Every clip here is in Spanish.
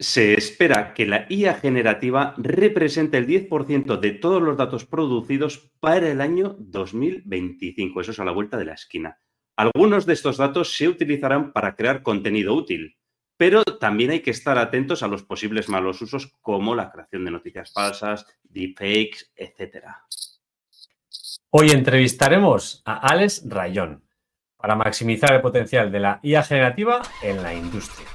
Se espera que la IA generativa represente el 10% de todos los datos producidos para el año 2025. Eso es a la vuelta de la esquina. Algunos de estos datos se utilizarán para crear contenido útil, pero también hay que estar atentos a los posibles malos usos como la creación de noticias falsas, deepfakes, etc. Hoy entrevistaremos a Alex Rayón para maximizar el potencial de la IA generativa en la industria.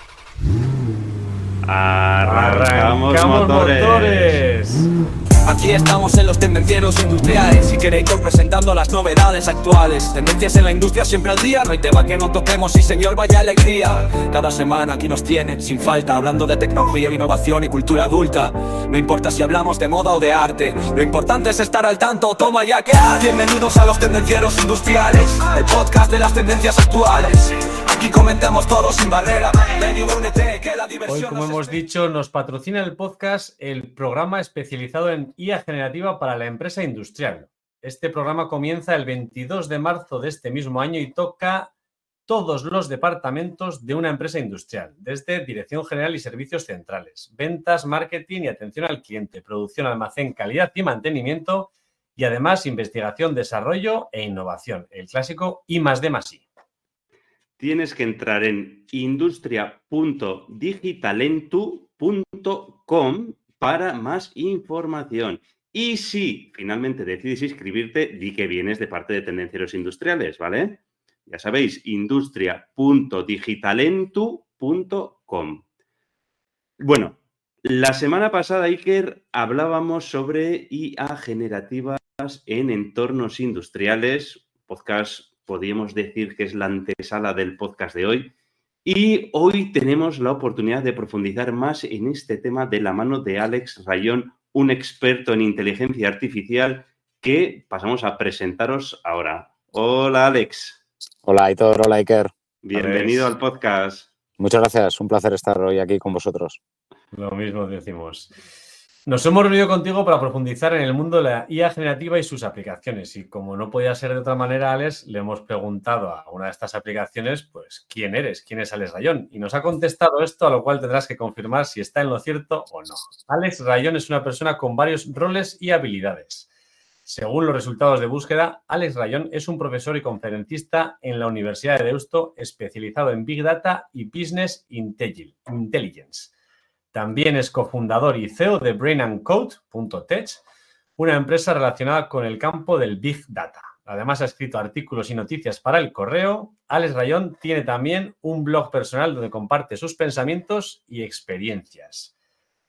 Arrancamos, motores. Aquí estamos en los tendencieros industriales. Si queréis presentando las novedades actuales. Tendencias en la industria siempre al día. No hay tema que no toquemos y señor vaya alegría. Cada semana aquí nos tienen sin falta Hablando de tecnología, innovación y cultura adulta. No importa si hablamos de moda o de arte. Lo importante es estar al tanto, toma ya que Bienvenidos a los tendencieros industriales El podcast de las tendencias actuales. Aquí comentamos todo sin barrera. Hoy, como hemos dicho, nos patrocina el podcast el programa especializado en IA generativa para la empresa industrial. Este programa comienza el 22 de marzo de este mismo año y toca todos los departamentos de una empresa industrial, desde Dirección General y Servicios Centrales, ventas, marketing y atención al cliente, producción, almacén, calidad y mantenimiento y además investigación, desarrollo e innovación, el clásico I más D más I tienes que entrar en industria.digitalentu.com para más información. Y si finalmente decides inscribirte, di que vienes de parte de Tendencieros Industriales, ¿vale? Ya sabéis, industria.digitalentu.com. Bueno, la semana pasada, Iker, hablábamos sobre IA generativas en entornos industriales, podcast podríamos decir que es la antesala del podcast de hoy. Y hoy tenemos la oportunidad de profundizar más en este tema de la mano de Alex Rayón, un experto en inteligencia artificial que pasamos a presentaros ahora. Hola Alex. Hola Aitor, hola Iker. Bienvenido al podcast. Muchas gracias, un placer estar hoy aquí con vosotros. Lo mismo decimos. Nos hemos reunido contigo para profundizar en el mundo de la IA generativa y sus aplicaciones. Y como no podía ser de otra manera, Alex, le hemos preguntado a una de estas aplicaciones, pues, ¿quién eres? ¿Quién es Alex Rayón? Y nos ha contestado esto, a lo cual tendrás que confirmar si está en lo cierto o no. Alex Rayón es una persona con varios roles y habilidades. Según los resultados de búsqueda, Alex Rayón es un profesor y conferencista en la Universidad de Deusto especializado en Big Data y Business Intelligence. También es cofundador y CEO de BrainandCode.tech, una empresa relacionada con el campo del Big Data. Además, ha escrito artículos y noticias para el correo. Alex Rayón tiene también un blog personal donde comparte sus pensamientos y experiencias.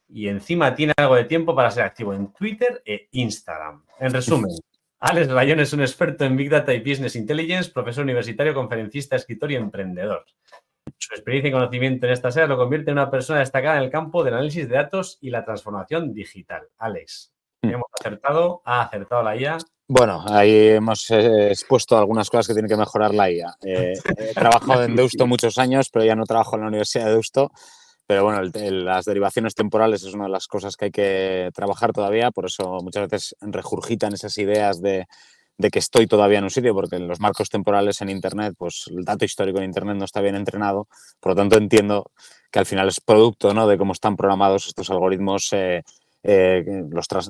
Y encima tiene algo de tiempo para ser activo en Twitter e Instagram. En resumen, Alex Rayón es un experto en Big Data y Business Intelligence, profesor universitario, conferencista, escritor y emprendedor. Su experiencia y conocimiento en esta serie lo convierte en una persona destacada en el campo del análisis de datos y la transformación digital. Alex, mm. ¿hemos acertado? ¿Ha acertado la IA? Bueno, ahí hemos eh, expuesto algunas cosas que tiene que mejorar la IA. Eh, he trabajado en Deusto muchos años, pero ya no trabajo en la Universidad de Deusto. Pero bueno, las derivaciones temporales es una de las cosas que hay que trabajar todavía, por eso muchas veces regurgitan esas ideas de de que estoy todavía en un sitio, porque los marcos temporales en Internet, pues el dato histórico en Internet no está bien entrenado, por lo tanto entiendo que al final es producto ¿no? de cómo están programados estos algoritmos, eh, eh,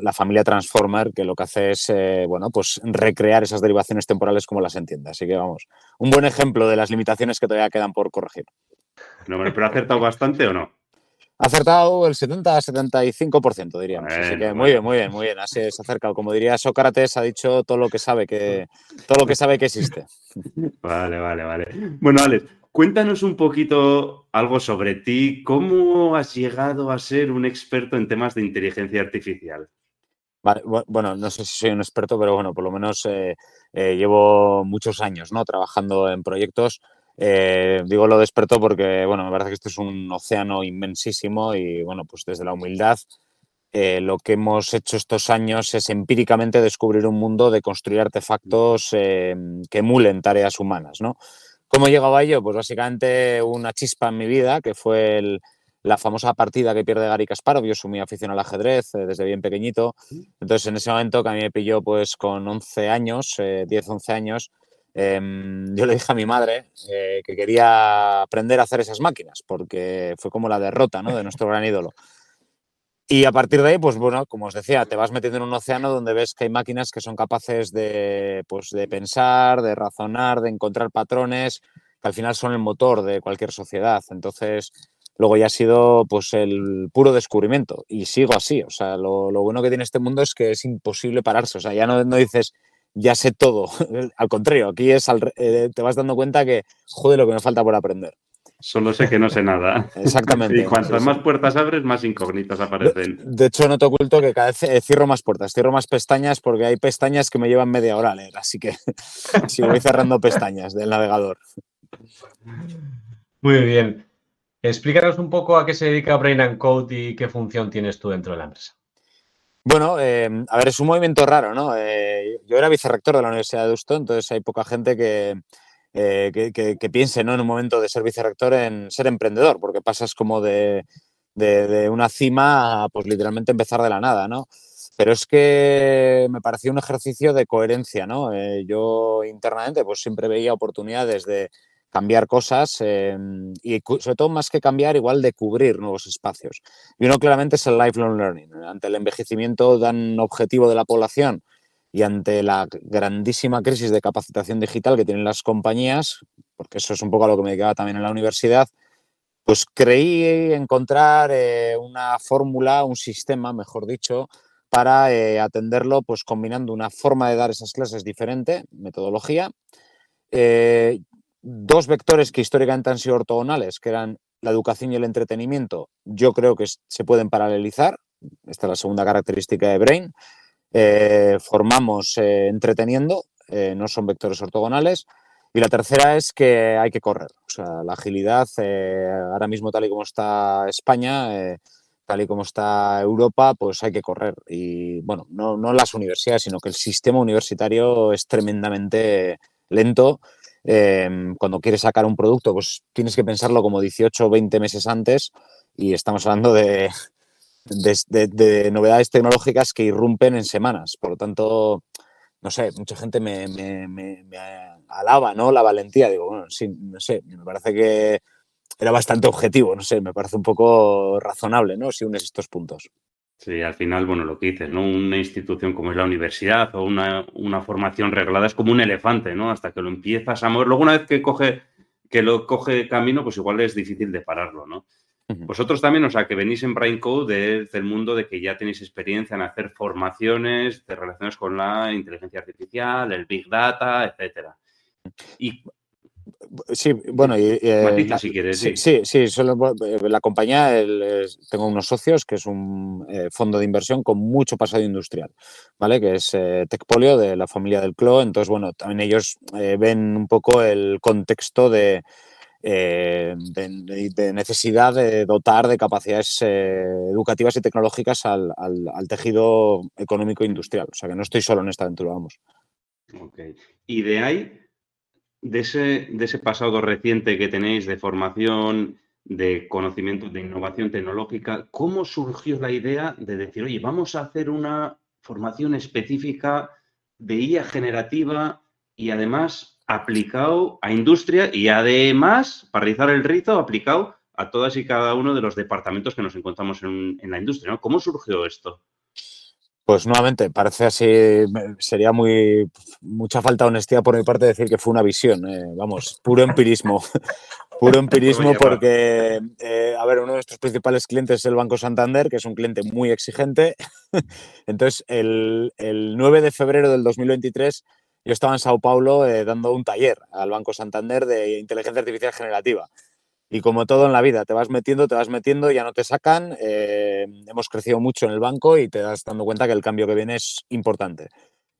la familia Transformer, que lo que hace es eh, bueno, pues recrear esas derivaciones temporales como las entiende. Así que vamos, un buen ejemplo de las limitaciones que todavía quedan por corregir. No, ¿Pero ha acertado bastante o no? Acertado el 70-75%, diríamos. Así que muy bien, muy bien, muy bien. Así se ha acercado. Como diría Sócrates, ha dicho todo lo que sabe que, todo lo que, sabe que existe. Vale, vale, vale. Bueno, Alex, cuéntanos un poquito algo sobre ti. ¿Cómo has llegado a ser un experto en temas de inteligencia artificial? bueno, no sé si soy un experto, pero bueno, por lo menos eh, eh, llevo muchos años ¿no? trabajando en proyectos eh, digo lo despertó porque, bueno, me parece que esto es un océano inmensísimo y, bueno, pues desde la humildad, eh, lo que hemos hecho estos años es empíricamente descubrir un mundo de construir artefactos eh, que emulen tareas humanas, ¿no? ¿Cómo he llegado a ello? Pues básicamente una chispa en mi vida, que fue la famosa partida que pierde Gary Kasparov. Yo soy muy aficionado al ajedrez desde bien pequeñito. Entonces, en ese momento que a mí me pilló pues con 11 años, 10, 11 años, Em, yo le dije a mi madre eh, que quería aprender a hacer esas máquinas, porque fue como la derrota ¿no? de nuestro gran ídolo. Y a partir de ahí, pues bueno, como os decía, te vas metiendo en un océano donde ves que hay máquinas que son capaces de, pues, de pensar, de razonar, de encontrar patrones, que al final son el motor de cualquier sociedad. Entonces, luego ya ha sido pues el puro descubrimiento y sigo así. O sea, lo, lo bueno que tiene este mundo es que es imposible pararse. O sea, ya no, no dices, ya sé todo. al contrario, aquí es eh, te vas dando cuenta que, joder, lo que me falta por aprender. Solo sé que no sé nada. Exactamente. Y cuantas más puertas abres, más incógnitas aparecen. De, hecho, no te oculto que cada vez eh, cierro más puertas, cierro más pestañas porque hay pestañas que me llevan media hora a leer. Así que sí, voy cerrando pestañas del navegador. Muy bien. Explícanos un poco a qué se dedica Brain and Code y qué función tienes tú dentro de la empresa. Bueno, eh, a ver, es un movimiento raro, ¿no? Eh, yo era vicerrector de la Universidad de Deusto, entonces hay poca gente que, eh, que, piense ¿no? en un momento de ser vicerrector en ser emprendedor, porque pasas como de, una cima a pues literalmente empezar de la nada, ¿no? Pero es que me pareció un ejercicio de coherencia, ¿no? yo internamente pues siempre veía oportunidades de cambiar cosas em, y sobre todo más que cambiar, igual de cubrir nuevos espacios. Y uno claramente es el lifelong learning. Ante el envejecimiento tan objetivo de la población y ante la grandísima crisis de capacitación digital que tienen las compañías, porque eso es un poco a lo que me dedicaba también en la universidad, pues creí encontrar eh, una fórmula, un sistema, mejor dicho, para eh, atenderlo, pues combinando una forma de dar esas clases diferente, metodología, eh, dos vectores que históricamente han sido ortogonales, que eran la educación y el entretenimiento, yo creo que se pueden paralelizar. Esta es la segunda característica de Brain. Eh, formamos eh, entreteniendo, eh, no son vectores ortogonales. Y la tercera es que hay que correr. O sea, la agilidad, ahora mismo tal y como está España, tal y como está Europa, pues hay que correr. Y bueno, no, no las universidades, sino que el sistema universitario es tremendamente lento Em, cuando quieres sacar un producto, pues tienes que pensarlo como 18 o 20 meses antes y estamos hablando de, de, novedades tecnológicas que irrumpen en semanas. Por lo tanto, no sé, mucha gente me, alaba ¿no? la valentía. Digo, bueno, sí, no sé, me parece que era bastante objetivo, no sé, me parece un poco razonable, ¿no? Si unes estos puntos. Sí, al final, bueno, lo que dices, ¿no? Una institución como es la universidad o una, formación reglada es como un elefante, ¿no? Hasta que lo empiezas a mover. Luego, una vez que coge, que lo coge camino, pues igual es difícil de pararlo, ¿no? Vosotros también, o sea, que venís en Brain Code desde el mundo de que ya tenéis experiencia en hacer formaciones de relaciones con la inteligencia artificial, el Big Data, etcétera. Y Sí, bueno, y, eh, si quieres. Sí, sí, sí, solo, eh, la compañía, tengo unos socios que es un eh, fondo de inversión con mucho pasado industrial, ¿vale? Que es Tecpolio de la familia del CLO. Entonces, bueno, también ellos ven un poco el contexto de, de, necesidad de dotar de capacidades educativas y tecnológicas al, al, tejido económico industrial. O sea que no estoy solo en esta aventura, vamos. Ok. Y de ahí de ese, de ese pasado reciente que tenéis de formación, de conocimiento, de innovación tecnológica, ¿cómo surgió la idea de decir, oye, vamos a hacer una formación específica de IA generativa y además aplicado a industria y además, para realizar el rito, aplicado a todas y cada uno de los departamentos que nos encontramos en, en la industria? ¿Cómo surgió esto? Pues nuevamente, parece así, sería muy mucha falta de honestidad por mi parte decir que fue una visión, eh, vamos, puro empirismo, puro empirismo porque, eh, a ver, uno de nuestros principales clientes es el Banco Santander, que es un cliente muy exigente. Entonces, el, 9 de febrero del 2023 yo estaba en Sao Paulo eh, dando un taller al Banco Santander de inteligencia artificial generativa. Y como todo en la vida, te vas metiendo, te vas metiendo, ya no te sacan. Eh, hemos crecido mucho en el banco y te das dando cuenta que el cambio que viene es importante.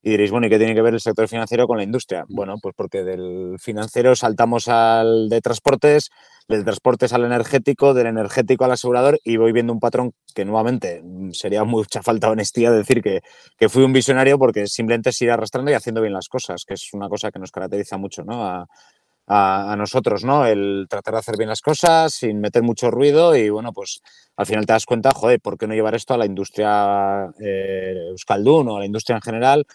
Y diréis, bueno, ¿y qué tiene que ver el sector financiero con la industria? Bueno, pues porque del financiero saltamos al de transportes, del transportes al energético, del energético al asegurador y voy viendo un patrón que nuevamente mm, sería mucha falta de honestidad decir que, que fui un visionario porque simplemente es ir arrastrando y haciendo bien las cosas, que es una cosa que nos caracteriza mucho ¿no? a, a, nosotros, ¿no? El tratar de hacer bien las cosas sin meter mucho ruido y, bueno, pues al final te das cuenta, joder, ¿por qué no llevar esto a la industria eh, Euskaldun o a la industria en general?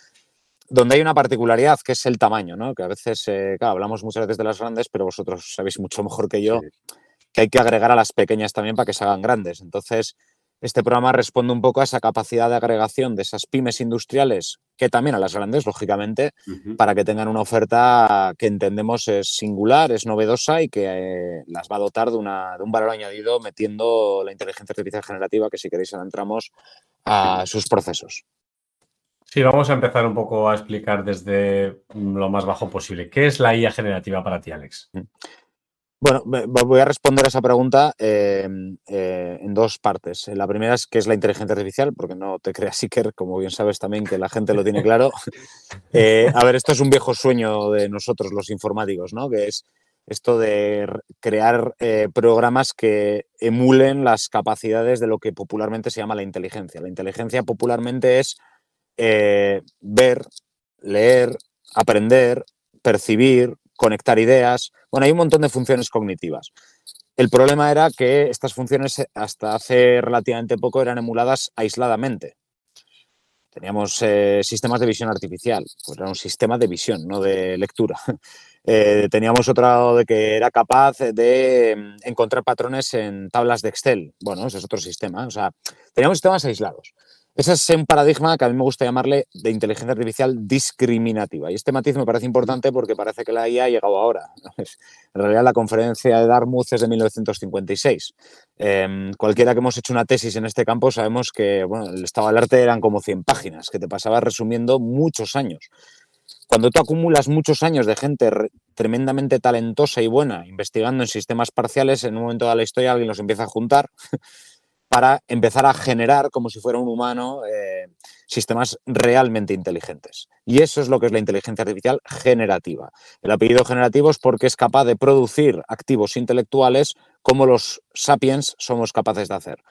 donde hay una particularidad que es el tamaño, ¿no? Que a veces, eh, claro, hablamos muchas veces de las grandes, pero vosotros sabéis mucho mejor que yo que hay que agregar a las pequeñas también para que se hagan grandes. Entonces, este programa responde un poco a esa capacidad de agregación de esas pymes industriales, que también a las grandes, lógicamente, para que tengan una oferta que entendemos es singular, es novedosa y que eh, las va a dotar de, una, de, un valor añadido metiendo la inteligencia artificial generativa, que si queréis entramos a sus procesos. Sí, vamos a empezar un poco a explicar desde lo más bajo posible. ¿Qué es la IA generativa para ti, Alex? Mm. Bueno, voy a responder a esa pregunta em, eh, en dos partes. La primera es qué es la inteligencia artificial, porque no te creas, Iker, como bien sabes también que la gente lo tiene claro. Eh, a ver, esto es un viejo sueño de nosotros los informáticos, ¿no? Que es esto de crear eh, programas que emulen las capacidades de lo que popularmente se llama la inteligencia. La inteligencia popularmente es ver, leer, aprender, percibir, conectar ideas. Bueno, hay un montón de funciones cognitivas. El problema era que estas funciones hasta hace relativamente poco eran emuladas aisladamente. Teníamos eh, sistemas de visión artificial, pues era un sistema de visión, no de lectura. Eh, teníamos otro de que era capaz de mm, encontrar patrones en tablas de Excel. Bueno, ese es otro sistema. O sea, teníamos sistemas aislados. Ese es un paradigma que a mí me gusta llamarle de inteligencia artificial discriminativa. Y este matiz me parece importante porque parece que la IA ha llegado ahora. En realidad la conferencia de Dartmouth es de 1956. Em, cualquiera que hemos hecho una tesis en este campo sabemos que el estado del arte eran como 100 páginas, que te pasaba resumiendo muchos años. Cuando tú acumulas muchos años de gente tremendamente talentosa y buena investigando en sistemas parciales, en un momento de la historia alguien los empieza a juntar para empezar a generar, como si fuera un humano, eh, sistemas realmente inteligentes. Y eso es lo que es la inteligencia artificial generativa. El apellido generativo es porque es capaz de producir activos intelectuales como los sapiens somos capaces de hacer.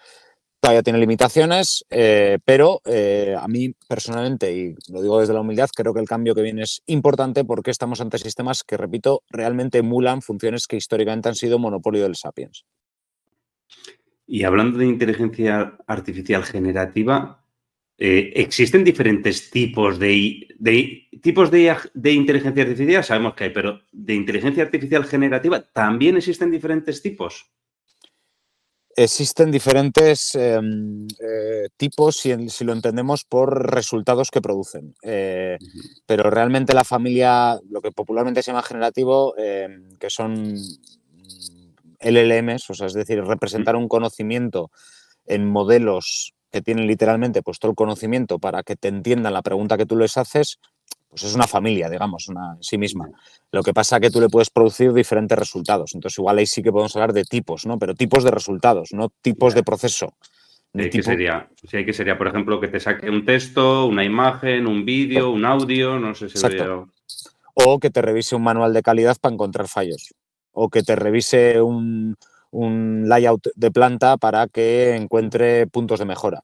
Todavía tiene limitaciones, eh, pero eh, a mí personalmente, y lo digo desde la humildad, creo que el cambio que viene es importante porque estamos ante sistemas que, repito, realmente emulan funciones que históricamente han sido monopolio del sapiens. Y hablando de inteligencia artificial generativa, eh, ¿existen diferentes tipos de, tipos de, inteligencia artificial? Sabemos que hay, pero de inteligencia artificial generativa también existen diferentes tipos. Existen diferentes em, eh, tipos si, lo entendemos por resultados que producen. Eh, pero realmente la familia, lo que popularmente se llama generativo, em, que son LLMs, o sea, es decir, representar un conocimiento en modelos que tienen literalmente pues todo el conocimiento para que te entiendan la pregunta que tú les haces, pues es una familia, digamos, una en sí misma. Lo que pasa es que tú le puedes producir diferentes resultados. Entonces, igual ahí sí que podemos hablar de tipos, ¿no? Pero tipos de resultados, no tipos de proceso. De ¿Qué sería? Sí, que sería, por ejemplo, que te saque un texto, una imagen, un vídeo, un audio, no sé si Exacto. O que te revise un manual de calidad para encontrar fallos o que te revise un, layout de planta para que encuentre puntos de mejora.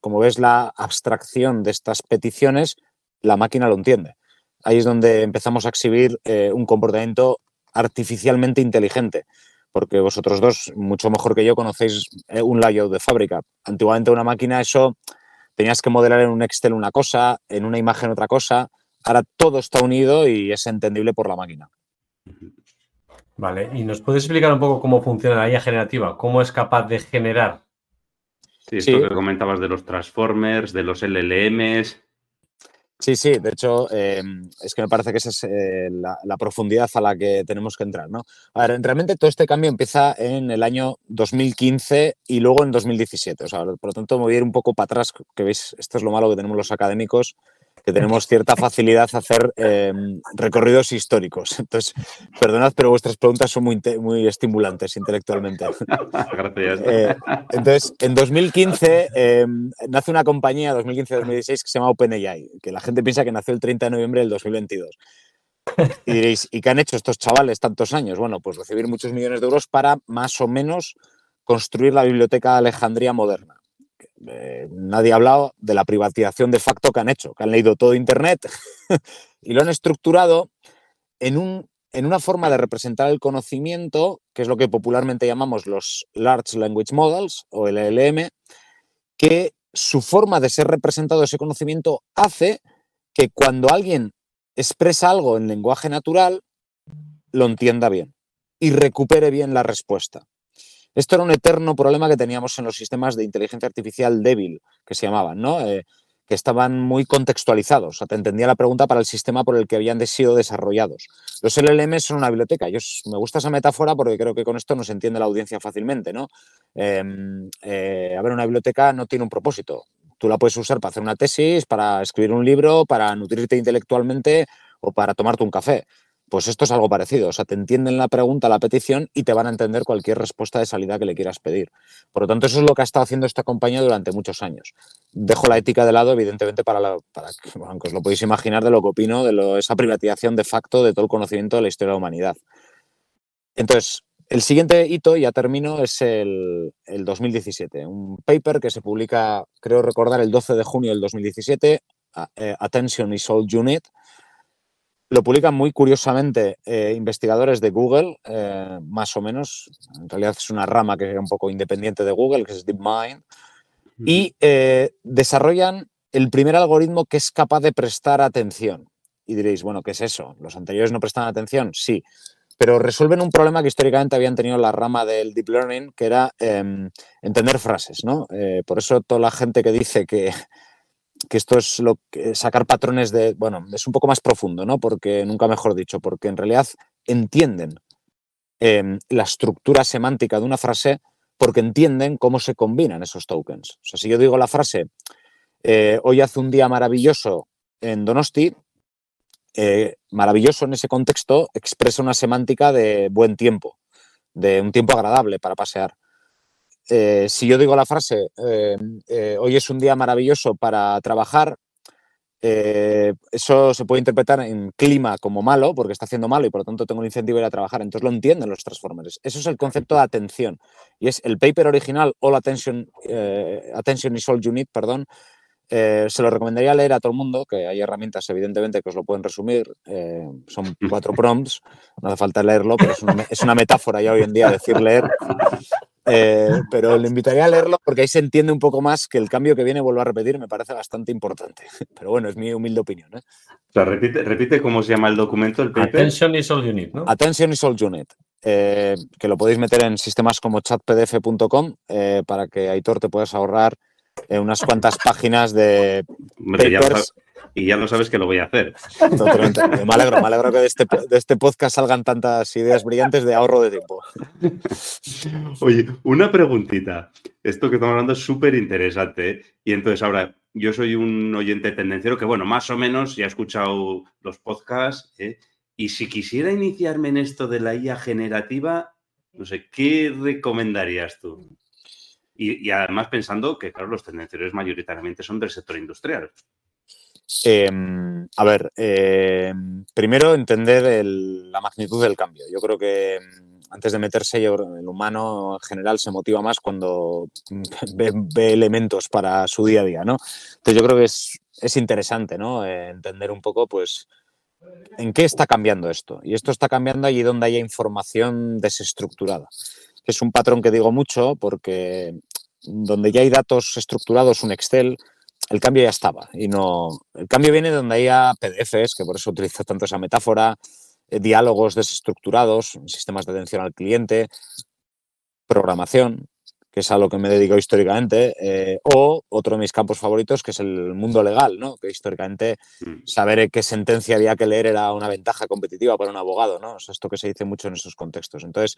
como ves, la abstracción de estas peticiones, la máquina lo entiende. Ahí es donde empezamos a exhibir eh, un comportamiento artificialmente inteligente, porque vosotros dos, mucho mejor que yo, conocéis eh, un layout de fábrica. Antiguamente una máquina, eso tenías que modelar en un Excel una cosa, en una imagen otra cosa. Ahora todo está unido y es entendible por la máquina. Vale, ¿y nos puedes explicar un poco cómo funciona la IA generativa? ¿Cómo es capaz de generar? Sí, esto que comentabas de los transformers, de los LLMs. Sí, sí, de hecho, em, es que me parece que esa es eh, la, profundidad a la que tenemos que entrar, ¿no? A ver, realmente todo este cambio empieza en el año 2015 y luego en 2017. O sea, por lo tanto, me voy a ir un poco para atrás, que veis, esto es lo malo que tenemos los académicos, que tenemos cierta facilidad a hacer em, recorridos históricos. Entonces, perdonad, pero vuestras preguntas son muy, muy estimulantes intelectualmente. Gracias. Eh, entonces, en 2015 em, nace una compañía, 2015-2016, que se llama OpenAI, que la gente piensa que nació el 30 de noviembre del 2022. Y diréis, ¿y qué han hecho estos chavales tantos años? Bueno, pues recibir muchos millones de euros para más o menos construir la biblioteca de Alejandría moderna. Eh, nadie ha hablado de la privatización de facto que han hecho, que han leído todo Internet y lo han estructurado en, un, en una forma de representar el conocimiento, que es lo que popularmente llamamos los Large Language Models o LLM, que su forma de ser representado ese conocimiento hace que cuando alguien expresa algo en lenguaje natural, lo entienda bien y recupere bien la respuesta. Esto era un eterno problema que teníamos en los sistemas de inteligencia artificial débil, que se llamaban, ¿no? Eh, que estaban muy contextualizados. O sea, te entendía la pregunta para el sistema por el que habían sido desarrollados. Los LLM son una biblioteca. Yo, me gusta esa metáfora porque creo que con esto nos entiende la audiencia fácilmente. ¿no? Em, eh, a ver, una biblioteca no tiene un propósito. Tú la puedes usar para hacer una tesis, para escribir un libro, para nutrirte intelectualmente o para tomarte un café. Pues esto es algo parecido, o sea, te entienden la pregunta, la petición y te van a entender cualquier respuesta de salida que le quieras pedir. Por lo tanto, eso es lo que ha estado haciendo esta compañía durante muchos años. Dejo la ética de lado, evidentemente, para, para que, aunque os lo podéis imaginar de lo que opino de esa privatización de facto de todo el conocimiento de la historia de la humanidad. Entonces, el siguiente hito, ya termino, es el, el 2017. Un paper que se publica, creo recordar, el 12 de junio del 2017, eh, Attention is All Unit, lo publican muy curiosamente eh, investigadores de Google, eh, más o menos. En realidad es una rama que es un poco independiente de Google, que es DeepMind. Y eh, desarrollan el primer algoritmo que es capaz de prestar atención. Y diréis, bueno, ¿qué es eso? ¿Los anteriores no prestan atención? Sí. Pero resuelven un problema que históricamente habían tenido la rama del deep learning, que era em, entender frases, ¿no? por eso toda la gente que dice que, que esto es lo que sacar patrones de, bueno, es un poco más profundo, ¿no? Porque, nunca mejor dicho, porque en realidad entienden em, la estructura semántica de una frase porque entienden cómo se combinan esos tokens. O sea, si yo digo la frase, eh, hoy hace un día maravilloso en Donosti, eh, maravilloso en ese contexto expresa una semántica de buen tiempo, de un tiempo agradable para pasear. Eh, si yo digo la frase, eh, eh, hoy es un día maravilloso para trabajar, eso se puede interpretar en clima como malo, porque está haciendo malo y por lo tanto tengo un incentivo a ir a trabajar. Entonces lo entienden los transformers. Eso es el concepto de atención. Y es el paper original, All Attention, Attention is All You Need, perdón, se lo recomendaría leer a todo el mundo, que hay herramientas evidentemente que os lo pueden resumir. son cuatro prompts, no hace falta leerlo, pero es una, es una, metáfora ya hoy en día decir leer. Eh, pero le invitaría a leerlo porque ahí se entiende un poco más que el cambio que viene, vuelvo a repetir, me parece bastante importante. Pero bueno, es mi humilde opinión. ¿eh? O sea, repite, repite cómo se llama el documento, el paper. Attention is all unit, ¿no? Attention is all unit. Eh, que lo podéis meter en sistemas como chatpdf.com para que Aitor te puedas ahorrar unas cuantas páginas de papers y ya lo sabes que lo voy a hacer. Totalmente. Me alegro, me alegro que de este, de este podcast salgan tantas ideas brillantes de ahorro de tiempo. Oye, una preguntita. Esto que estamos hablando es súper interesante. ¿eh? Y entonces ahora, yo soy un oyente tendenciero que, bueno, más o menos ya he escuchado los podcasts. ¿eh? Y si quisiera iniciarme en esto de la IA generativa, no sé, ¿qué recomendarías tú? Y, además pensando que, claro, los tendencieros mayoritariamente son del sector industrial. Em, a ver, em, primero entender la magnitud del cambio. Yo creo que em, antes de meterse, el humano en general se motiva más cuando ve, elementos para su día a día, ¿no? Entonces yo creo que es, interesante, ¿no? Entender un poco, pues, en qué está cambiando esto. Y esto está cambiando allí donde haya información desestructurada. Es un patrón que digo mucho porque donde ya hay datos estructurados, un Excel, el cambio ya estaba y no. El cambio viene de donde haya PDFs, que por eso utilizo tanto esa metáfora, eh, diálogos desestructurados, sistemas de atención al cliente, programación, que es a lo que me dedico históricamente, eh, o otro de mis campos favoritos, que es el mundo legal, ¿no? que históricamente mm. saber qué sentencia había que leer era una ventaja competitiva para un abogado, ¿no? esto que se dice mucho en esos contextos. Entonces,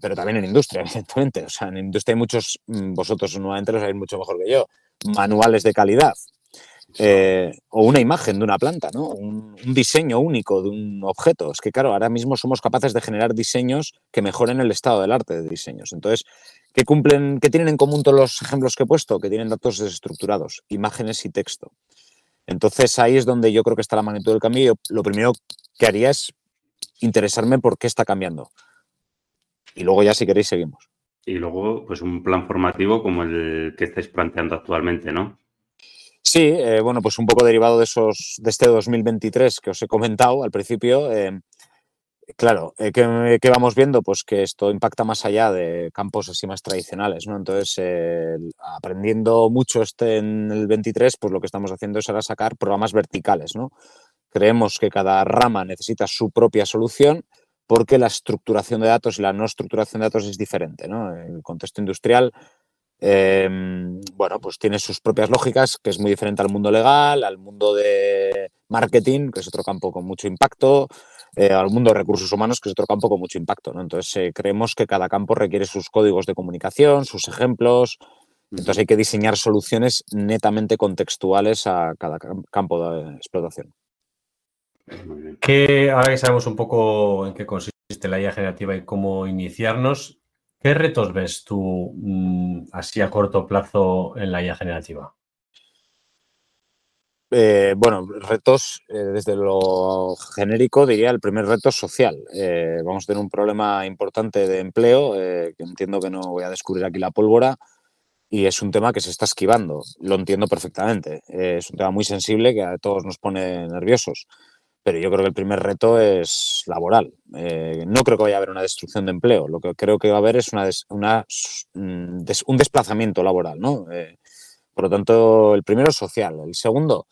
pero también en industria, evidentemente. O sea, en industria hay muchos, mm, vosotros nuevamente lo sabéis mucho mejor que yo, manuales de calidad. Eh, o una imagen de una planta, ¿no? Un, diseño único de un objeto. Es que, claro, ahora mismo somos capaces de generar diseños que mejoren el estado del arte de diseños. Entonces, ¿qué cumplen, qué tienen en común todos los ejemplos que he puesto? Que tienen datos desestructurados, imágenes y texto. Entonces, ahí es donde yo creo que está la magnitud del cambio. Lo primero que haría es interesarme por qué está cambiando. Y luego ya, si queréis, seguimos. Y luego, pues un plan formativo como el que estáis planteando actualmente, ¿no? Sí, eh, bueno, pues un poco derivado de esos de este 2023 que os he comentado al principio. Eh, claro, eh, ¿qué, vamos viendo? Pues que esto impacta más allá de campos así más tradicionales, ¿no? Entonces, aprendiendo mucho este en el 23, pues lo que estamos haciendo es ahora sacar programas verticales, ¿no? Creemos que cada rama necesita su propia solución porque la estructuración de datos y la no estructuración de datos es diferente, ¿no? El contexto industrial, em, bueno, pues tiene sus propias lógicas, que es muy diferente al mundo legal, al mundo de marketing, que es otro campo con mucho impacto, eh, al mundo de recursos humanos, que es otro campo con mucho impacto. ¿no? Entonces, eh, creemos que cada campo requiere sus códigos de comunicación, sus ejemplos. Entonces, hay que diseñar soluciones netamente contextuales a cada campo de explotación. Ahora que sabemos un poco en qué consiste la IA generativa y cómo iniciarnos, ¿qué retos ves tú mm, así a corto plazo en la IA generativa? Eh, bueno, retos eh, desde lo genérico diría el primer reto social. Eh, vamos a tener un problema importante de empleo, que entiendo que no voy a descubrir aquí la pólvora, y es un tema que se está esquivando. Lo entiendo perfectamente. es un tema muy sensible que a todos nos pone nerviosos. Pero yo creo que el primer reto es laboral. no creo que vaya a haber una destrucción de empleo. Lo que creo que va a haber es una, mm, un desplazamiento laboral, ¿no? Por lo tanto, el primero es social. El segundo,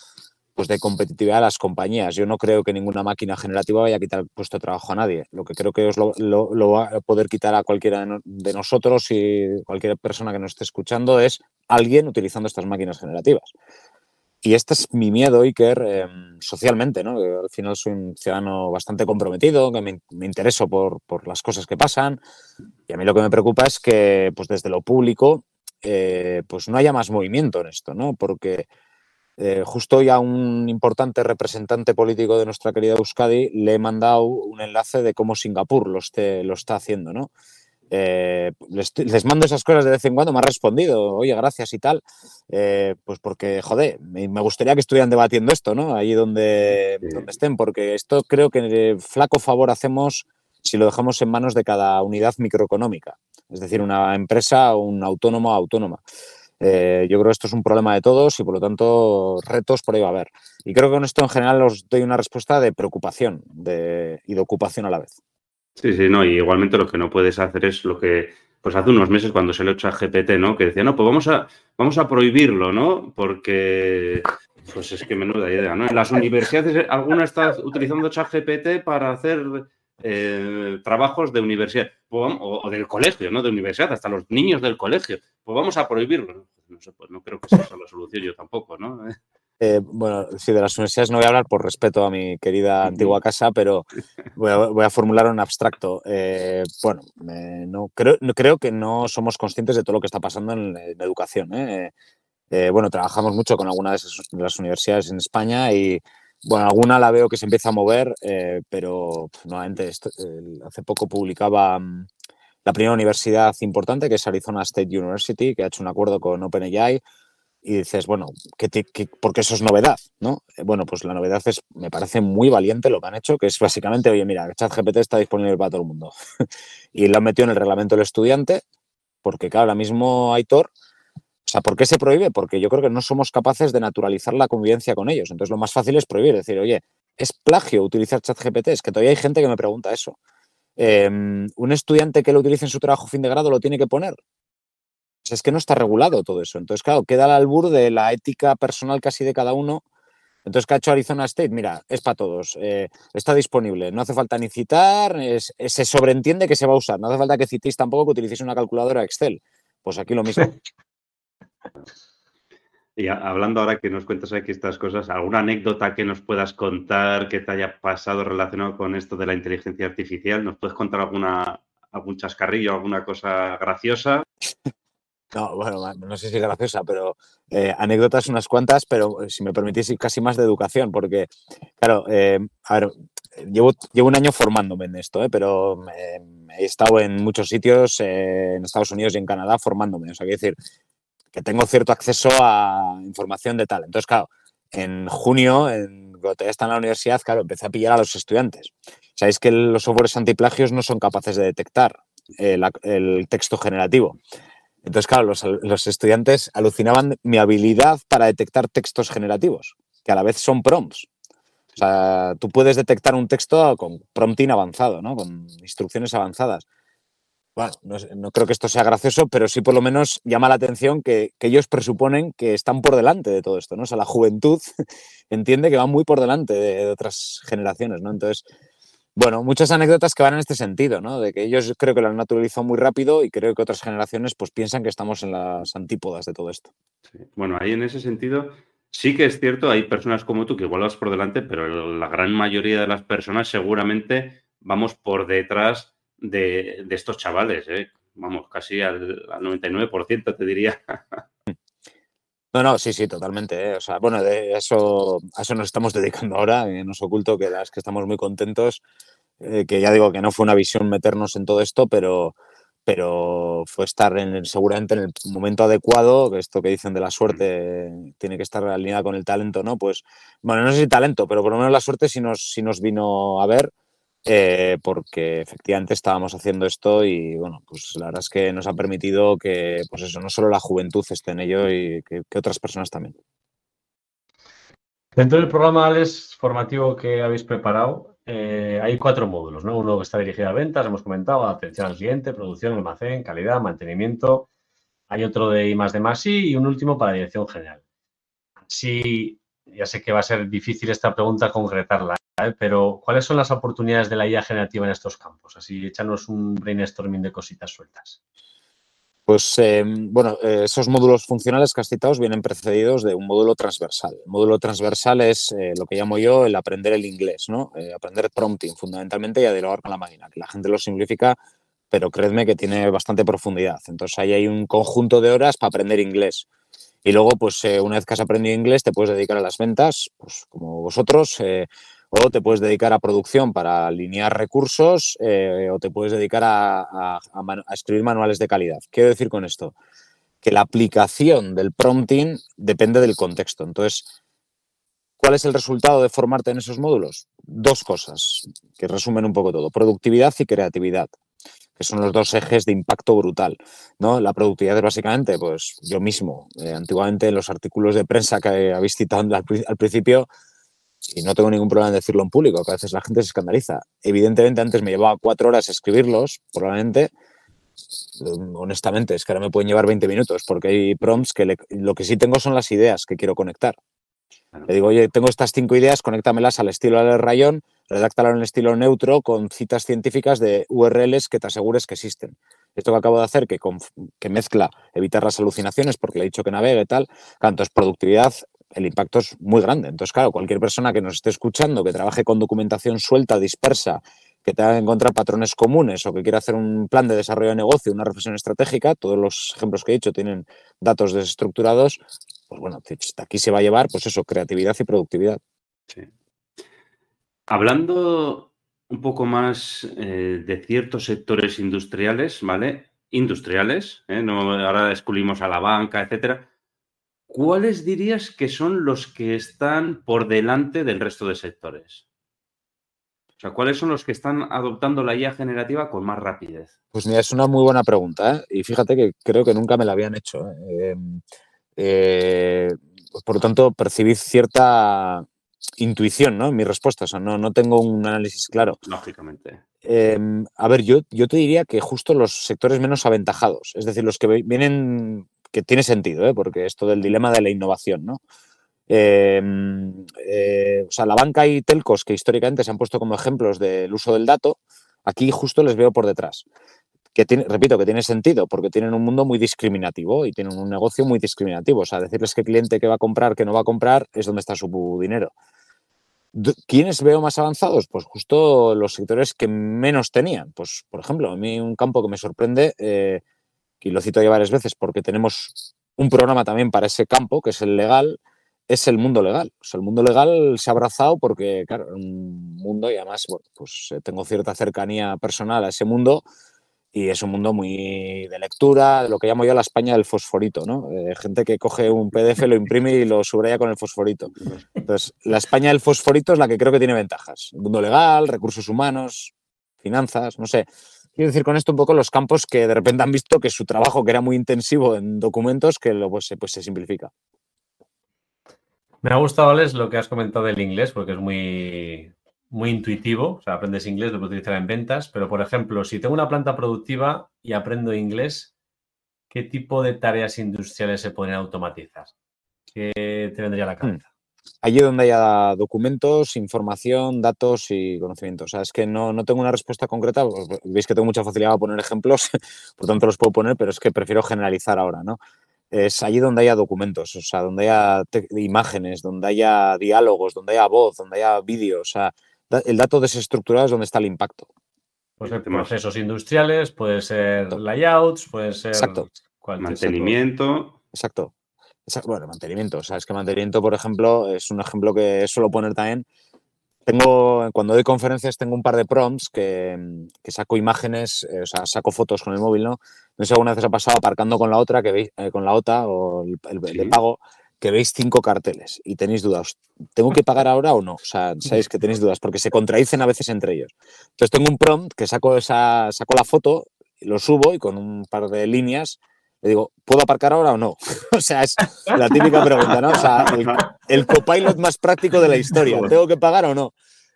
pues de competitividad de las compañías. Yo no creo que ninguna máquina generativa vaya a quitar puesto de trabajo a nadie. Lo que creo que os lo, va a poder quitar a cualquiera de nosotros y cualquier persona que nos esté escuchando es alguien utilizando estas máquinas generativas. Y este es mi miedo, Iker, em, socialmente, ¿no? al final soy un ciudadano bastante comprometido, que me, intereso por, por, las cosas que pasan. Y a mí lo que me preocupa es que, pues desde lo público, eh, pues no haya más movimiento en esto, ¿no? Porque eh, justo hoy a un importante representante político de nuestra querida Euskadi le he mandado un enlace de cómo Singapur lo, lo está haciendo, ¿no? Eh, les, mando esas cosas de vez en cuando, me ha respondido, oye, gracias y tal, pues porque, joder, me, gustaría que estuvieran debatiendo esto, ¿no? Ahí donde, donde estén, porque esto creo que flaco favor hacemos si lo dejamos en manos de cada unidad microeconómica es decir, una empresa o un autónomo autónoma. Eh, yo creo que esto es un problema de todos y por lo tanto retos por ahí va a haber. Y creo que con esto en general os doy una respuesta de preocupación y de ocupación a la vez. Sí, sí, no, y igualmente lo que no puedes hacer es lo que, pues hace unos meses cuando se le echó a GPT, ¿no? Que decía, no, pues vamos a, vamos a prohibirlo, ¿no? Porque, pues es que menuda idea, ¿no? En las universidades, alguna está utilizando ChatGPT para hacer eh, trabajos de universidad pues o, del colegio, no de universidad, hasta los niños del colegio. Pues vamos a prohibirlo. No, sé, pues no creo que sea la solución, yo tampoco, ¿no? Eh, bueno, sí, de las universidades no voy a hablar por respeto a mi querida antigua casa, pero voy a, formular un abstracto. Eh, bueno, no, creo, creo que no somos conscientes de todo lo que está pasando en, la educación. bueno, trabajamos mucho con algunas de las universidades en España y bueno, alguna la veo que se empieza a mover, eh, pero nuevamente hace poco publicaba mm, la primera universidad importante, que es Arizona State University, que ha hecho un acuerdo con OpenAI. Y dices, bueno, ¿qué, porque eso es novedad, ¿no? Eh, bueno, pues la novedad es, me parece muy valiente lo que han hecho, que es básicamente, oye, mira, ChatGPT está disponible para todo el mundo. y lo han metido en el reglamento del estudiante, porque claro, ahora mismo Aitor o sea, ¿por qué se prohíbe? Porque yo creo que no somos capaces de naturalizar la convivencia con ellos. Entonces, lo más fácil es prohibir, decir, oye, ¿es plagio utilizar ChatGPT? Es que todavía hay gente que me pregunta eso. Em, ¿Un estudiante que lo utilice en su trabajo fin de grado lo tiene que poner? Pues es que no está regulado todo eso. Entonces, claro, queda al albur de la ética personal casi de cada uno. Entonces, ¿qué ha hecho Arizona State? Mira, es para todos. Eh, está disponible. No hace falta ni citar. se sobreentiende que se va a usar. No hace falta que citéis tampoco que utilicéis una calculadora Excel. Pues aquí lo mismo. Y hablando ahora que nos cuentas aquí estas cosas, ¿alguna anécdota que nos puedas contar que te haya pasado relacionado con esto de la inteligencia artificial? ¿Nos puedes contar alguna, algún chascarrillo, alguna cosa graciosa? No, bueno, no sé si graciosa, pero eh, anécdotas unas cuantas, pero eh, si me permitís casi más de educación, porque, claro, eh, a ver, llevo, llevo un año formándome en esto, pero he estado en muchos sitios, en Estados Unidos y en Canadá, formándome. O sea, quiero decir, que tengo cierto acceso a información de tal. Entonces, claro, en junio, en, cuando todavía estaba en la universidad, claro, empecé a pillar a los estudiantes. Sabéis que los softwares antiplagios no son capaces de detectar el, texto generativo. Entonces, claro, los, estudiantes alucinaban mi habilidad para detectar textos generativos, que a la vez son prompts. O sea, tú puedes detectar un texto con prompting avanzado, ¿no? Con instrucciones avanzadas. Bueno, no, creo que esto sea gracioso, pero sí por lo menos llama la atención que, ellos presuponen que están por delante de todo esto, ¿no? O sea, la juventud entiende que van muy por delante de, otras generaciones, ¿no? Entonces, bueno, muchas anécdotas que van en este sentido, ¿no? De que ellos creo que lo han muy rápido y creo que otras generaciones pues piensan que estamos en las antípodas de todo esto. Bueno, ahí en ese sentido sí que es cierto, hay personas como tú que igual vas por delante, pero la gran mayoría de las personas seguramente vamos por detrás de, estos chavales, ¿eh? vamos, casi al, 99% te diría. No, no, sí, sí, totalmente. ¿eh? O sea, bueno, de eso, a eso nos estamos dedicando ahora. Y nos oculto que es que estamos muy contentos. Eh, que ya digo que no fue una visión meternos en todo esto, pero, pero fue estar en seguramente en el momento adecuado, que esto que dicen de la suerte tiene que estar alineada con el talento, ¿no? Pues, bueno, no sé si talento, pero por lo menos la suerte sí nos, sí nos vino a ver eh, porque efectivamente estábamos haciendo esto y bueno, pues la verdad es que nos ha permitido que, pues eso, no solo la juventud esté en ello y que, otras personas también. Dentro del programa, Alex, formativo que habéis preparado, eh, hay cuatro módulos, ¿no? Uno que está dirigido a ventas, hemos comentado, atención al cliente, producción, almacén, calidad, mantenimiento. Hay otro de I más de más y un último para dirección general. Sí, ya sé que va a ser difícil esta pregunta concretarla, ¿eh? pero ¿cuáles son las oportunidades de la IA generativa en estos campos? Así, échanos un brainstorming de cositas sueltas. Pues eh, bueno, eh, esos módulos funcionales que has citado vienen precedidos de un módulo transversal. El módulo transversal es lo que llamo yo el aprender el inglés, ¿no? aprender prompting fundamentalmente y a dialogar con la máquina, que la gente lo simplifica, pero créeme que tiene bastante profundidad. Entonces ahí hay un conjunto de horas para aprender inglés. Y luego, pues una vez que has aprendido inglés, te puedes dedicar a las ventas, pues como vosotros, o te puedes dedicar a producción para alinear recursos eh, o te puedes dedicar a, escribir manuales de calidad. Quiero decir con esto que la aplicación del prompting depende del contexto. Entonces, ¿cuál es el resultado de formarte en esos módulos? Dos cosas que resumen un poco todo, productividad y creatividad que son los dos ejes de impacto brutal. ¿no? La productividad es básicamente, pues yo mismo, eh, antiguamente en los artículos de prensa que habéis citado al principio, y no tengo ningún problema en decirlo en público, que a veces la gente se escandaliza. Evidentemente antes me llevaba cuatro horas escribirlos, probablemente, honestamente, es que ahora me pueden llevar 20 minutos, porque hay prompts que lo que sí tengo son las ideas que quiero conectar. Le digo, oye, tengo estas cinco ideas, conéctamelas al estilo del rayón, redáctalas en estilo neutro con citas científicas de URLs que te asegures que existen. Esto que acabo de hacer, que, que mezcla evitar las alucinaciones, porque le he dicho que navegue y tal, tanto es productividad, el impacto es muy grande. Entonces, claro, cualquier persona que nos esté escuchando, que trabaje con documentación suelta, dispersa, que tenga que encontrar patrones comunes o que quiera hacer un plan de desarrollo de negocio, una reflexión estratégica, todos los ejemplos que he dicho tienen datos desestructurados, pues bueno, aquí se va a llevar, pues eso, creatividad y productividad. Sí. Hablando un poco más eh, de ciertos sectores industriales, ¿vale? Industriales, ¿eh? no, ahora excluimos a la banca, etcétera. ¿Cuáles dirías que son los que están por delante del resto de sectores? O sea, ¿cuáles son los que están adoptando la IA generativa con más rapidez? Pues mira, es una muy buena pregunta ¿eh? y fíjate que creo que nunca me la habían hecho. ¿eh? Em, eh, por lo tanto, percibí cierta intuición ¿no? en mi respuesta, o sea, no, no tengo un análisis claro. Lógicamente. Em, a ver, yo, yo te diría que justo los sectores menos aventajados, es decir, los que vienen que tiene sentido, ¿eh? porque esto del dilema de la innovación, ¿no? Em, eh, o sea, la banca y telcos que históricamente se han puesto como ejemplos del uso del dato, aquí justo les veo por detrás. Que tiene, repito, que tiene sentido, porque tienen un mundo muy discriminativo y tienen un negocio muy discriminativo. O sea, decirles que cliente que va a comprar, que no va a comprar, es donde está su dinero. ¿Quiénes veo más avanzados? Pues justo los sectores que menos tenían. Pues, por ejemplo, a mí un campo que me sorprende eh, y lo cito ya varias veces porque tenemos un programa también para ese campo, que es el legal, es el mundo legal. O el mundo legal se ha abrazado porque, claro, un mundo y además, pues eh, tengo cierta cercanía personal a ese mundo y es un mundo muy de lectura, lo que llamo yo la España del fosforito, ¿no? Eh, gente que coge un PDF, lo imprime y lo subraya con el fosforito. Entonces, la España del fosforito es la que creo que tiene ventajas. Mundo legal, recursos humanos, finanzas, no sé. Quiero decir con esto un poco los campos que de repente han visto que su trabajo, que era muy intensivo en documentos, que lo, pues, pues se simplifica. Me ha gustado, Alex, lo que has comentado del inglés, porque es muy, muy intuitivo. O sea, aprendes inglés, lo puedes utilizar en ventas. Pero, por ejemplo, si tengo una planta productiva y aprendo inglés, ¿qué tipo de tareas industriales se pueden automatizar? ¿Qué te vendría a la hmm. cabeza? Allí donde haya documentos, información, datos y conocimiento. O sea, es que no, no, tengo una respuesta concreta. Veis que tengo mucha facilidad a poner ejemplos, por tanto los puedo poner, pero es que prefiero generalizar ahora, ¿no? Es allí donde haya documentos, o sea, donde haya imágenes, donde haya diálogos, donde haya voz, donde haya vídeo. O sea, el dato desestructurado es donde está el impacto. Puede ser procesos industriales, puede ser layouts, puede ser... Exacto. Mantenimiento. Exacto. Bueno, mantenimiento. O sea, es que mantenimiento, por ejemplo, es un ejemplo que suelo poner también. Tengo, cuando doy conferencias, tengo un par de prompts que, saco imágenes, eh, o sea, saco fotos con el móvil, ¿no? No sé si alguna vez ha pasado aparcando con la otra, que veis, eh, con la OTA o el, pago, que veis cinco carteles y tenéis dudas. ¿Tengo que pagar ahora o no? O sea, sabéis que tenéis dudas porque se contradicen a veces entre ellos. Entonces tengo un prompt que saco esa, saco la foto, lo subo y con un par de líneas le digo, ¿puedo aparcar ahora o no? o sea, es la típica pregunta, ¿no? O sea, el, copilot más práctico de la historia, ¿tengo que pagar o no?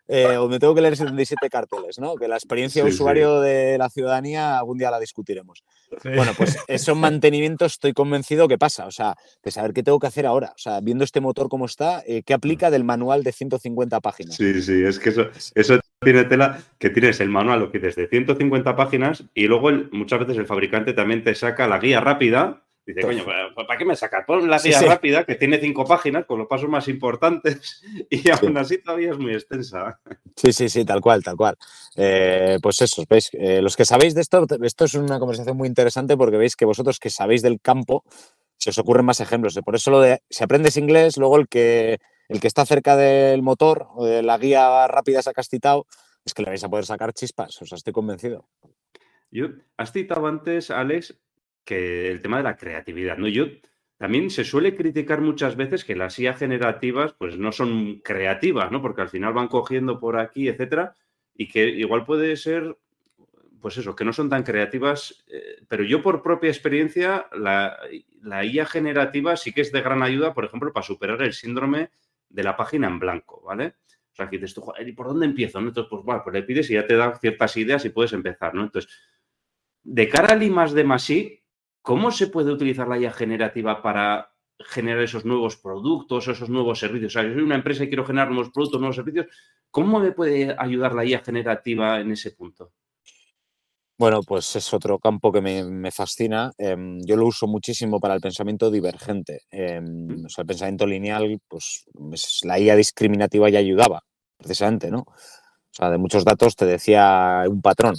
Eh, o me tengo que leer 77 carteles, ¿no? Que la experiencia de usuario de la ciudadanía algún día la discutiremos. Bueno, pues eso mantenimiento estoy convencido que pasa, o sea, de saber qué tengo que hacer ahora, o sea, viendo este motor cómo está, eh, ¿qué aplica del manual de 150 páginas? Sí, sí, es que eso, eso tiene tela, que tienes el manual, lo que dices, de 150 páginas y luego muchas veces el fabricante también te saca la guía rápida Dice, coño, ¿para qué me sacas? Pon la guía rápida que tiene cinco páginas con los pasos más importantes y aún así todavía es muy extensa. Sí, sí, sí, tal cual, tal cual. Eh, pues eso, veis, eh, los que sabéis de esto, esto es una conversación muy interesante porque veis que vosotros que sabéis del campo, se os ocurren más ejemplos. Por eso lo de, si aprendes inglés, luego el que, el que está cerca del motor o de la guía rápida se ha castitado, es que le vais a poder sacar chispas, o sea, estoy convencido. Yo, has citado antes, Alex, que el tema de la creatividad, ¿no? Yo también se suele criticar muchas veces que las IA generativas pues no son creativas, ¿no? Porque al final van cogiendo por aquí, etcétera, y que igual puede ser, pues eso, que no son tan creativas, eh, pero yo por propia experiencia, la, la, IA generativa sí que es de gran ayuda, por ejemplo, para superar el síndrome de la página en blanco, ¿vale? O sea, que dices tú, ¿y por dónde empiezo? ¿no? Entonces, pues bueno, pues le pides y ya te da ciertas ideas y puedes empezar, ¿no? Entonces, de cara al I más de más ¿Cómo se puede utilizar la IA generativa para generar esos nuevos productos, esos nuevos servicios? O sea, yo soy una empresa y quiero generar nuevos productos, nuevos servicios. ¿Cómo me puede ayudar la IA generativa en ese punto? Bueno, pues es otro campo que me, fascina. Em, yo lo uso muchísimo para el pensamiento divergente. Em, o sea, el pensamiento lineal, pues la IA discriminativa ya ayudaba, precisamente, ¿no? O sea, de muchos datos te decía un patrón.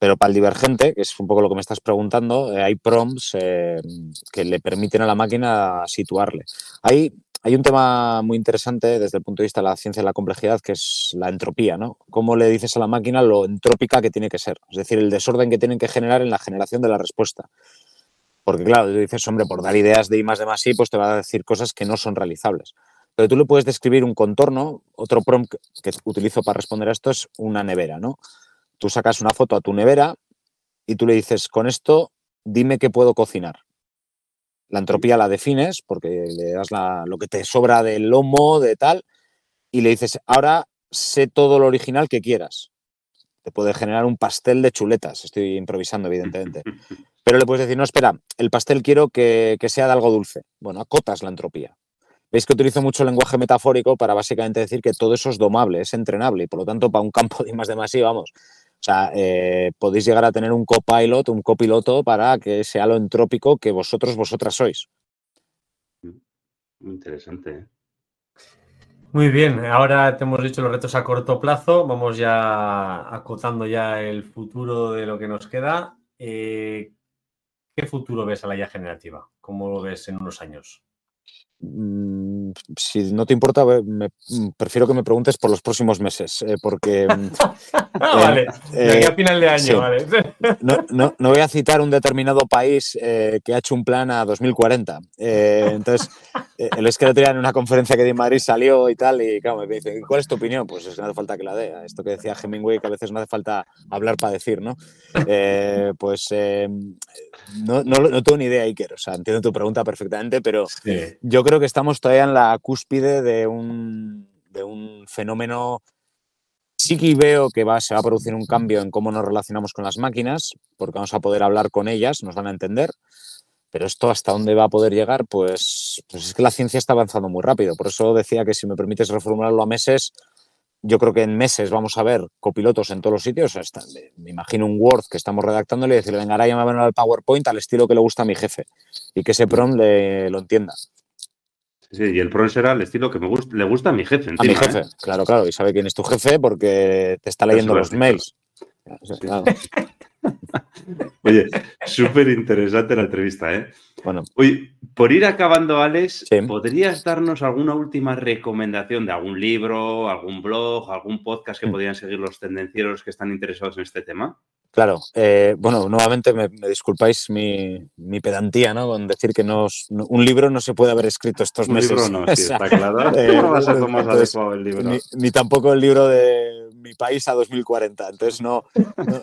Pero para el divergente, que es un poco lo que me estás preguntando, eh, hay prompts eh, que le permiten a la máquina situarle. Hay, hay un tema muy interesante desde el punto de vista de la ciencia de la complejidad, que es la entropía, ¿no? Cómo le dices a la máquina lo entrópica que tiene que ser, es decir, el desorden que tienen que generar en la generación de la respuesta. Porque claro, tú dices, hombre, por dar ideas de I más de más I, pues te va a decir cosas que no son realizables. Pero tú le puedes describir un contorno, otro prompt que utilizo para responder a esto es una nevera, ¿no? Tú sacas una foto a tu nevera y tú le dices, con esto, dime qué puedo cocinar. La entropía la defines porque le das lo que te sobra del lomo, de tal, y le dices, ahora sé todo lo original que quieras. Te puede generar un pastel de chuletas, estoy improvisando, evidentemente. Pero le puedes decir, no, espera, el pastel quiero que, que sea de algo dulce. Bueno, acotas la entropía. Veis que utilizo mucho el lenguaje metafórico para básicamente decir que todo eso es domable, es entrenable y por lo tanto para un campo de más de más vamos, o sea, eh, podéis llegar a tener un copilot, un copiloto para que sea lo entrópico que vosotros, vosotras sois. Muy interesante. ¿eh? Muy bien, ahora te hemos dicho los retos a corto plazo, vamos ya acotando ya el futuro de lo que nos queda. Eh, ¿Qué futuro ves a la IA generativa? ¿Cómo lo ves en unos años? Mm, si no te importa, me, mm, prefiero que me preguntes por los próximos meses, eh, porque... Mm, ah, vale, eh, a final de año, vale. No, no, voy a citar un determinado país eh, que ha hecho un plan a 2040. entonces, el es que en una conferencia que di en Madrid salió y tal, y claro, me dice, ¿cuál es tu opinión? Pues es que no hace falta que la dé. Esto que decía Hemingway, que a veces no hace falta hablar para decir, ¿no? pues no, no, tengo ni idea, Iker. O sea, entiendo tu pregunta perfectamente, pero yo creo creo que estamos todavía en la cúspide de un, de un fenómeno. Sí que veo que va, se va a producir un cambio en cómo nos relacionamos con las máquinas, porque vamos a poder hablar con ellas, nos van a entender. Pero esto hasta dónde va a poder llegar, pues, pues es que la ciencia está avanzando muy rápido. Por eso decía que si me permites reformularlo a meses, yo creo que en meses vamos a ver copilotos en todos los sitios. me imagino un Word que estamos redactando y decirle, venga, ahora llámame al PowerPoint al estilo que le gusta a mi jefe y que ese prom le, lo entienda. Sí, y el prom será el estilo que me gusta, le gusta a mi jefe. a mi jefe, ¿eh? claro, claro. Y sabe quién es tu jefe porque te está leyendo los mails. Oye, súper interesante la entrevista, ¿eh? Bueno. Oye, por ir acabando, Alex, ¿podrías darnos alguna última recomendación de algún libro, algún blog, algún podcast que mm. podrían seguir los tendencieros que están interesados en este tema? Claro, eh, bueno, nuevamente me, disculpáis mi, pedantía, ¿no? Con decir que no, un libro no se puede haber escrito estos meses. Libro no, sí, está claro. Eh, no va a ser más adecuado el libro. ni, tampoco el libro de mi país a 2040. Entonces no,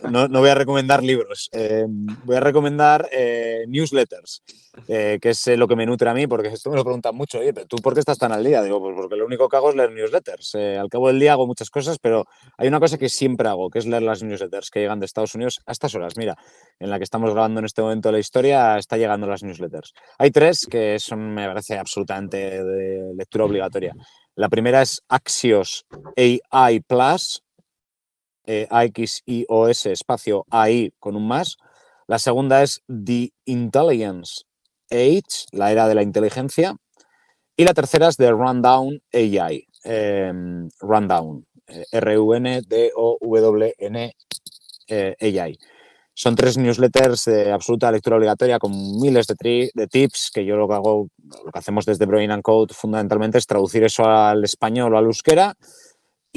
no, no voy a recomendar libros. Eh, voy a recomendar eh, newsletters, eh, que es lo que me nutre a mí, porque esto me lo preguntan mucho. Oye, ¿tú por qué estás tan al día? Digo, pues porque lo único que hago es leer newsletters. al cabo del día hago muchas cosas, pero hay una cosa que siempre hago, que es leer las newsletters que llegan de Estados Unidos a estas horas. Mira, en la que estamos grabando en este momento la historia, está llegando las newsletters. Hay tres que son, me parece absolutamente de lectura obligatoria. La primera es Axios AI Plus, eh, AXIOS espacio AI con un más. La segunda es The Intelligence Age, la era de la inteligencia. Y la tercera es The Rundown AI, em, Rundown, eh, R-U-N-D-O-W-N eh, AI. Son tres newsletters de absoluta lectura obligatoria con miles de, de, tips que yo lo que hago, lo que hacemos desde Brain and Code fundamentalmente es traducir eso al español o al euskera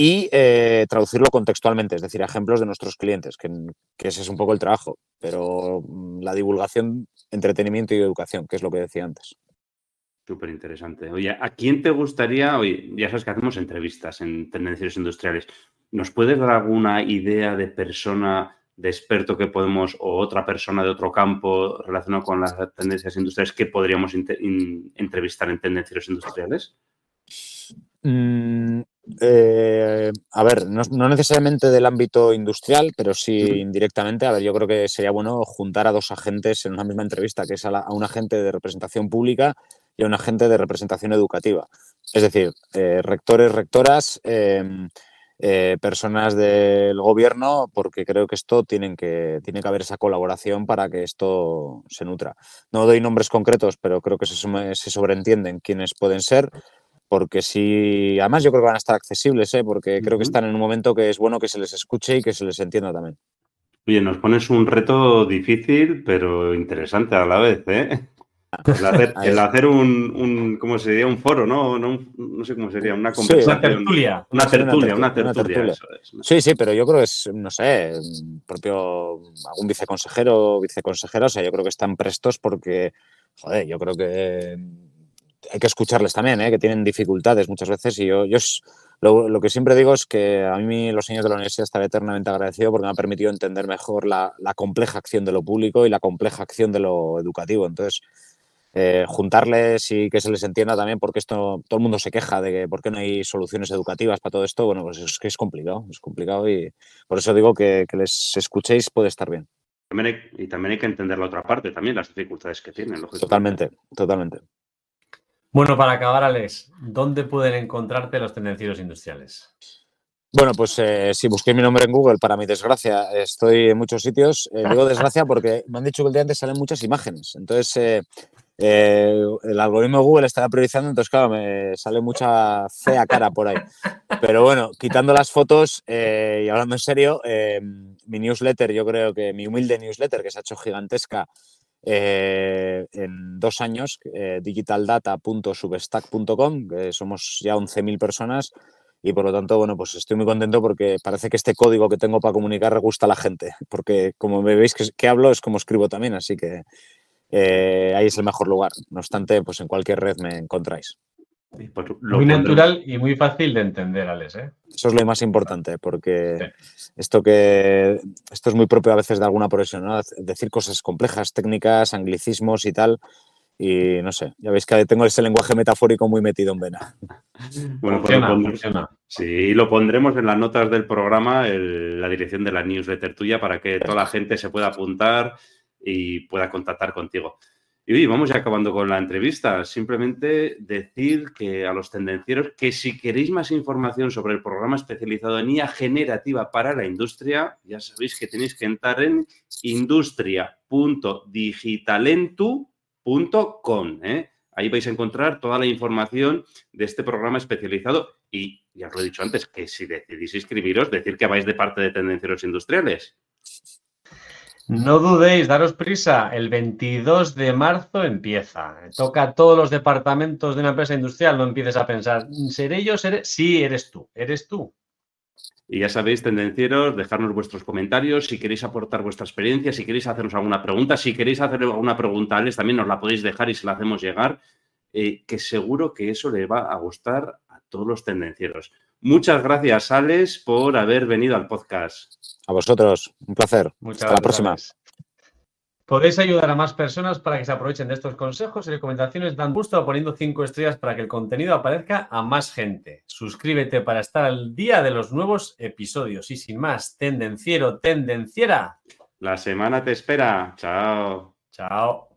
y eh, traducirlo contextualmente, es decir, ejemplos de nuestros clientes, que, ese es un poco el trabajo, pero mm, la divulgación, entretenimiento y educación, que es lo que decía antes. Súper interesante. Oye, ¿a quién te gustaría, oye, ya sabes que hacemos entrevistas en tendencias industriales, ¿nos puedes dar alguna idea de persona, de experto que podemos, o otra persona de otro campo relacionado con las tendencias industriales que podríamos entrevistar en tendencias industriales? Mm, eh, a ver, no, necesariamente del ámbito industrial, pero sí indirectamente. A ver, yo creo que sería bueno juntar a dos agentes en una misma entrevista, que es a, un agente de representación pública y a un agente de representación educativa. Es decir, eh, rectores, rectoras, em, eh, personas del gobierno, porque creo que esto tienen que, tiene que haber esa colaboración para que esto se nutra. No doy nombres concretos, pero creo que se, se sobreentienden quiénes pueden ser porque sí, además yo creo que van a estar accesibles, ¿eh? porque creo que están en un momento que es bueno que se les escuche y que se les entienda también. Oye, nos pones un reto difícil, pero interesante a la vez, ¿eh? El hacer, un, ¿cómo sería? Un foro, ¿no? No, sé cómo sería, una conversación. una tertulia. Una tertulia, una tertulia. Sí, sí, pero yo creo que es, no sé, propio, algún viceconsejero, viceconsejero, o sea, yo creo que están prestos porque, joder, yo creo que hay que escucharles también, ¿eh? que tienen dificultades muchas veces y yo, yo lo, que siempre digo es que a mí los años de la universidad estaré eternamente agradecido porque me ha permitido entender mejor la, compleja acción de lo público y la compleja acción de lo educativo. Entonces, eh, juntarles y que se les entienda también porque esto todo el mundo se queja de que por qué no hay soluciones educativas para todo esto, bueno, pues es que es complicado, es complicado y por eso digo que, les escuchéis puede estar bien. y también hay que entender la otra parte, también las dificultades que tienen. Totalmente, totalmente. Bueno, para acabar, Alex, ¿dónde pueden encontrarte los tendencieros industriales? Bueno, pues eh, si busqué mi nombre en Google, para mi desgracia, estoy en muchos sitios. Eh, digo desgracia porque me han dicho que el día antes salen muchas imágenes. Entonces, eh, el algoritmo de Google está priorizando, entonces, claro, me sale mucha fea cara por ahí. Pero bueno, quitando las fotos y hablando en serio, mi newsletter, yo creo que mi humilde newsletter, que se ha hecho gigantesca, eh, en dos años, eh, digitaldata.substack.com, somos ya 11.000 personas y por lo tanto, bueno, pues estoy muy contento porque parece que este código que tengo para comunicar gusta a la gente, porque como me veis que, hablo es como escribo también, así que eh, ahí es el mejor lugar. No obstante, pues en cualquier red me encontráis. Pues muy natural y muy fácil de entender, Alex. ¿eh? Eso es lo más importante, porque esto que esto es muy propio a veces de alguna profesión, decir cosas complejas, técnicas, anglicismos y tal. y no sé, ya veis que tengo ese lenguaje metafórico muy metido en vena. Bueno, pues lo pondremos, sí, lo pondremos en las notas del programa, la dirección de la newsletter tuya, para que toda la gente se pueda apuntar y pueda contactar contigo. Y vamos ya acabando con la entrevista. Simplemente decir que a los tendencieros que si queréis más información sobre el programa especializado en IA generativa para la industria, ya sabéis que tenéis que entrar en industria.digitalentu.com. ¿eh? Ahí vais a encontrar toda la información de este programa especializado y ya os lo he dicho antes, que si decidís inscribiros, decir que vais de parte de tendencieros industriales. No dudéis, daros prisa. El 22 de marzo empieza. Toca a todos los departamentos de una empresa industrial. No empieces a pensar, ¿seré yo? ¿Seré? Sí, eres tú. Eres tú. Y ya sabéis, tendencieros, dejarnos vuestros comentarios. Si queréis aportar vuestra experiencia, si queréis hacernos alguna pregunta, si queréis hacer alguna pregunta a Alex, también nos la podéis dejar y se la hacemos llegar. Eh, que seguro que eso le va a gustar a todos los tendencieros. Muchas gracias, Alex, por haber venido al podcast. A vosotros, un placer. Muchas Hasta la próxima. Podéis ayudar a más personas para que se aprovechen de estos consejos y recomendaciones. Dan gusto poniendo cinco estrellas para que el contenido aparezca a más gente. Suscríbete para estar al día de los nuevos episodios. Y sin más, tendenciero, tendenciera. La semana te espera. Chao. Chao.